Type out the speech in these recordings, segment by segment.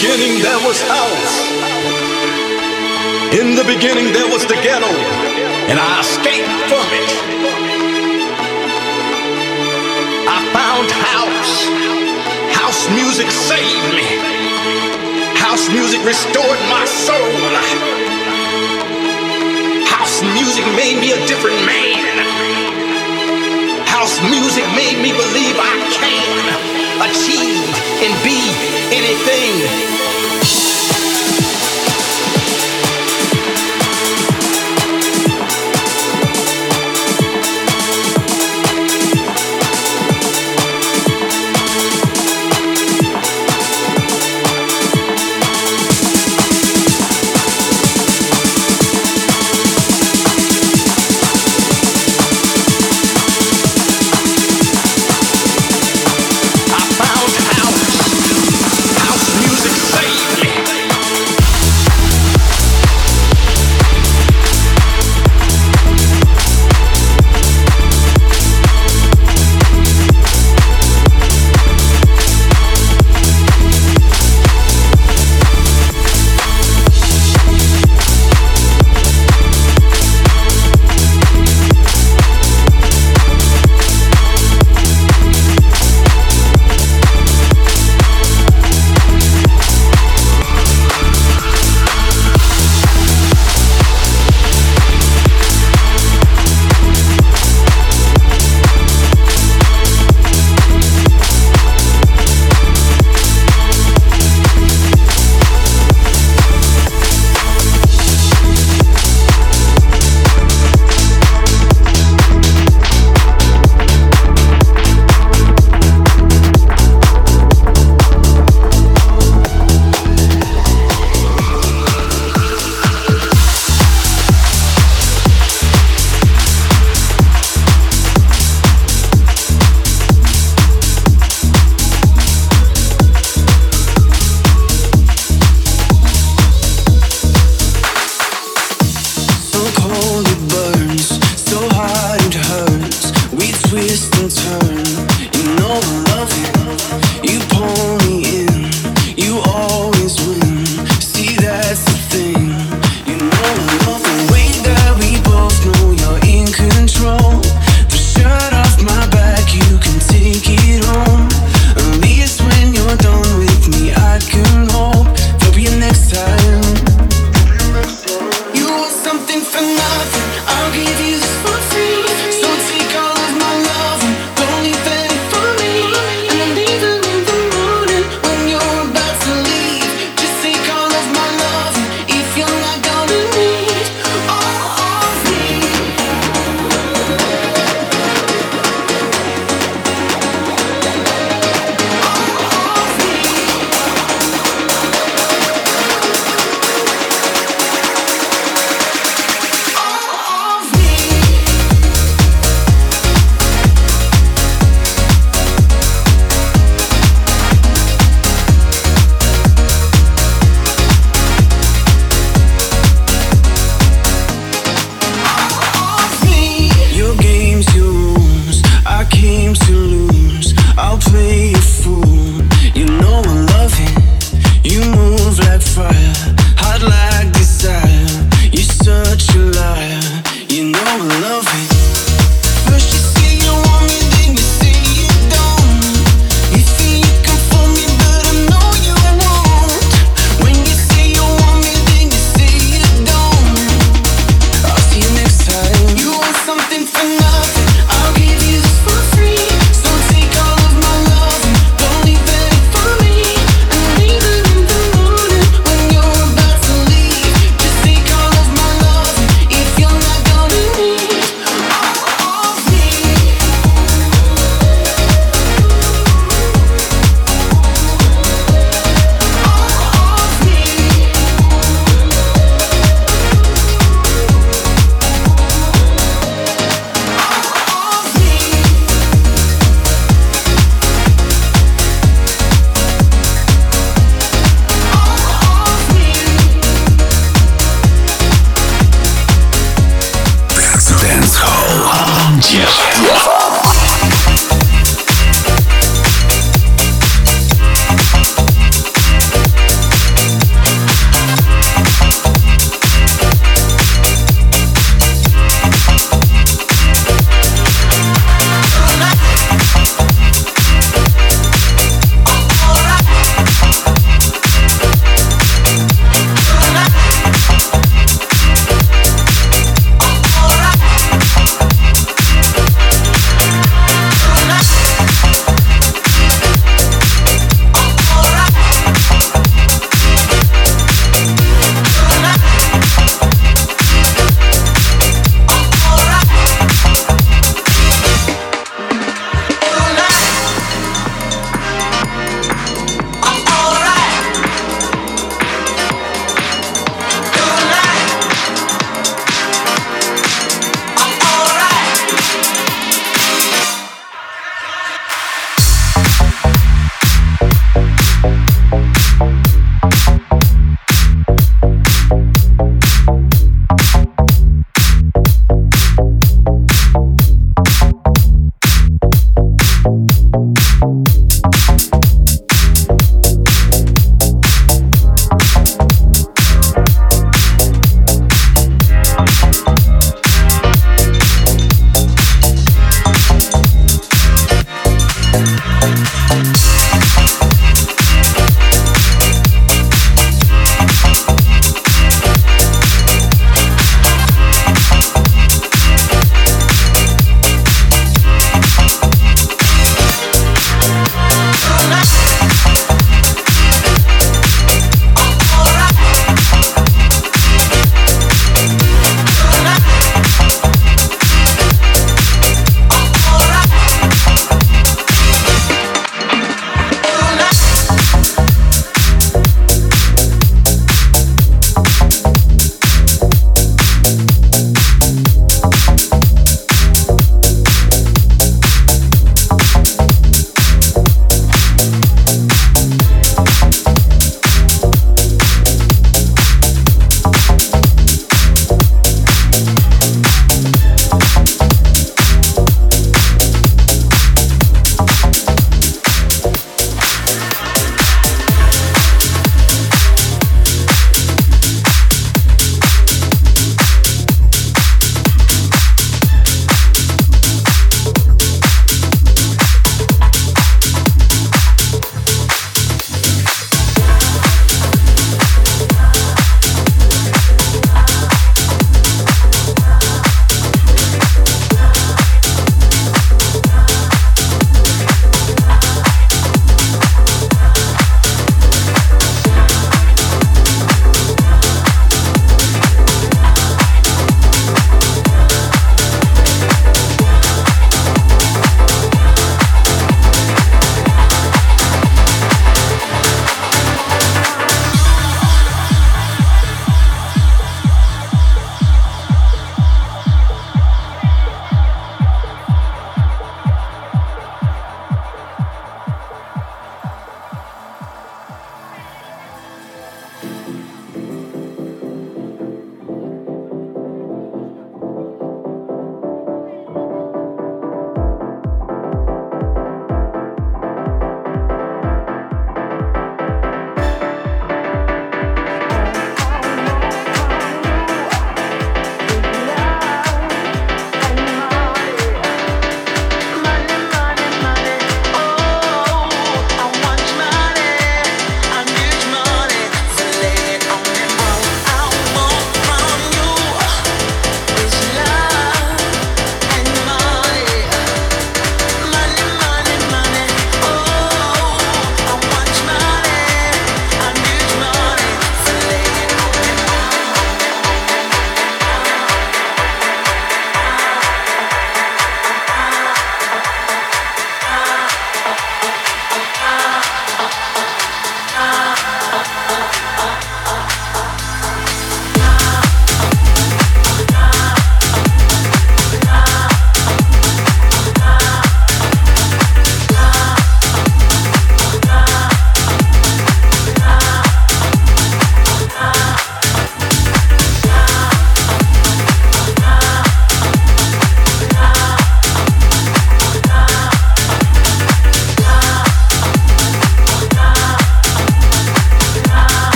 beginning there was house. In the beginning there was the ghetto, and I escaped from it. I found house. House music saved me. House music restored my soul. House music made me a different man. House music made me believe I can achieve and be anything.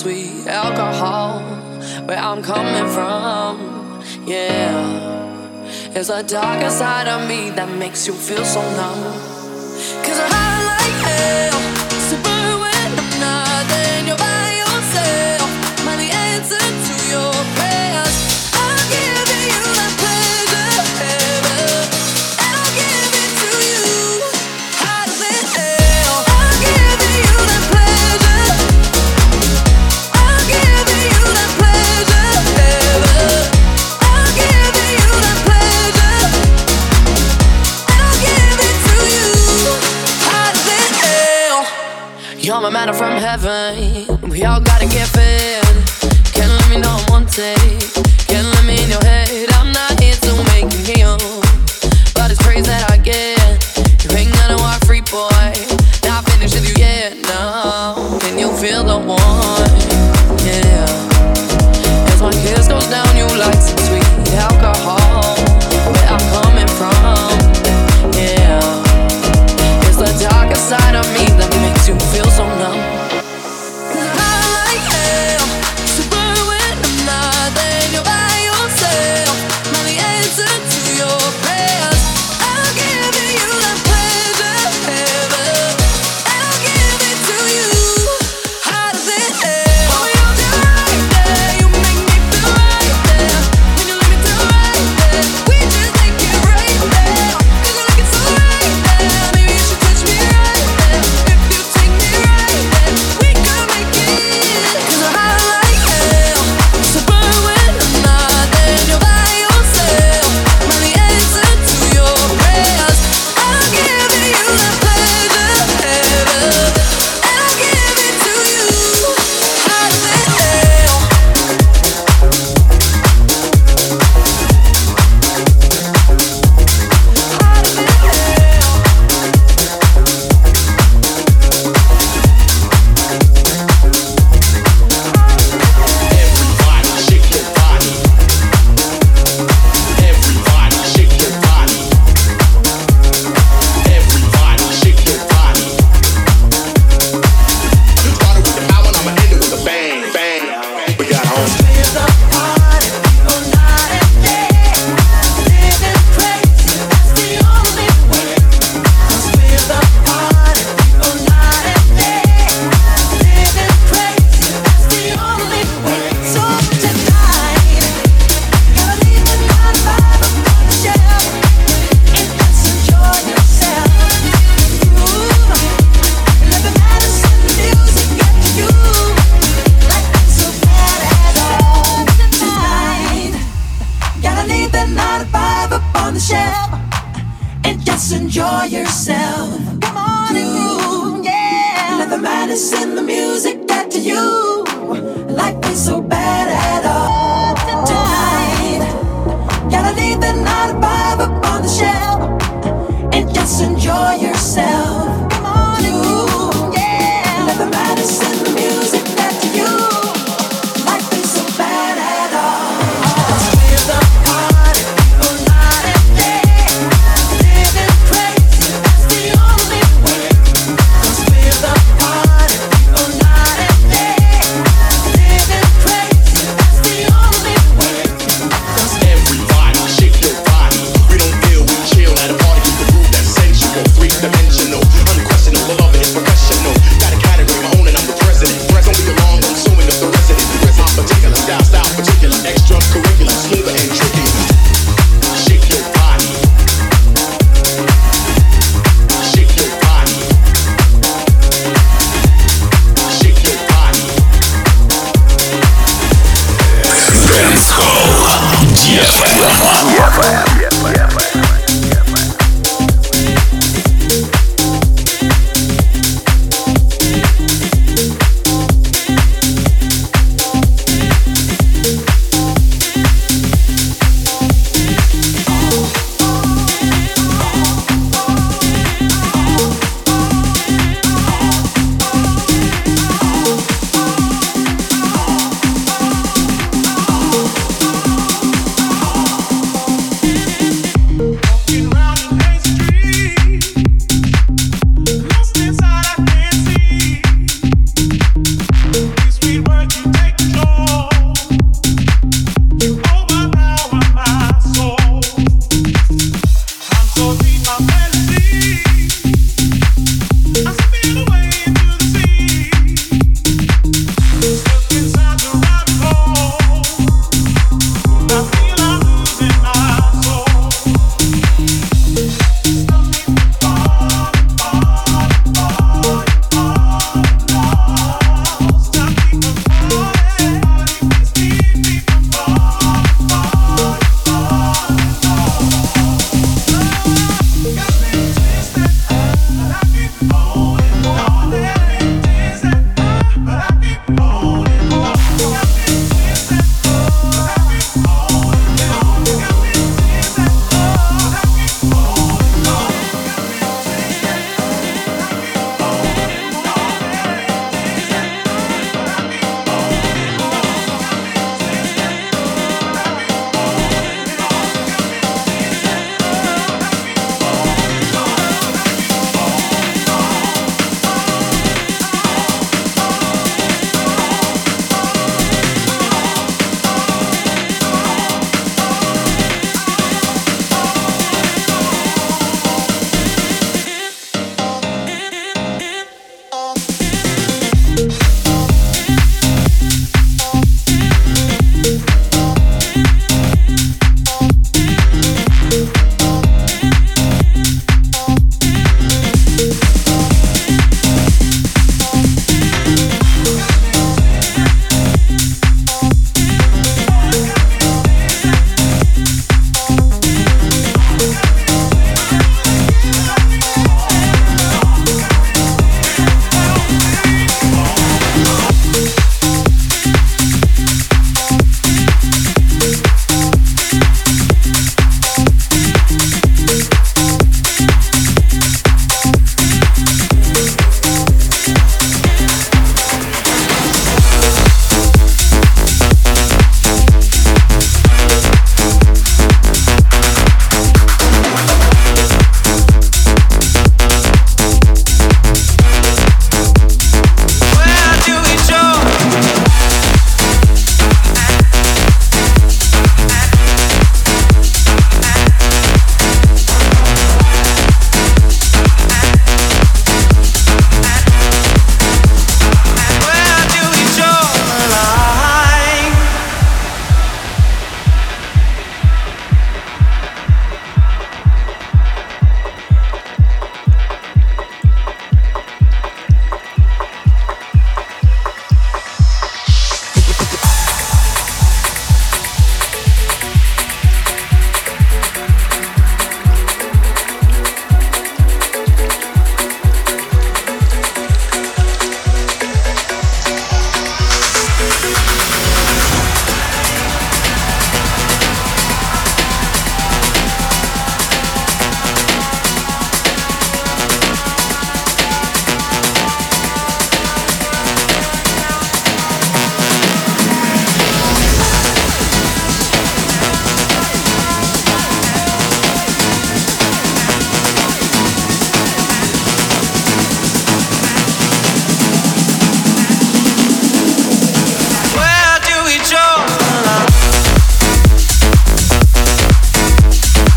sweet alcohol where I'm coming from. Yeah, it's the darker side of me that makes you feel so numb. We all gotta get fit.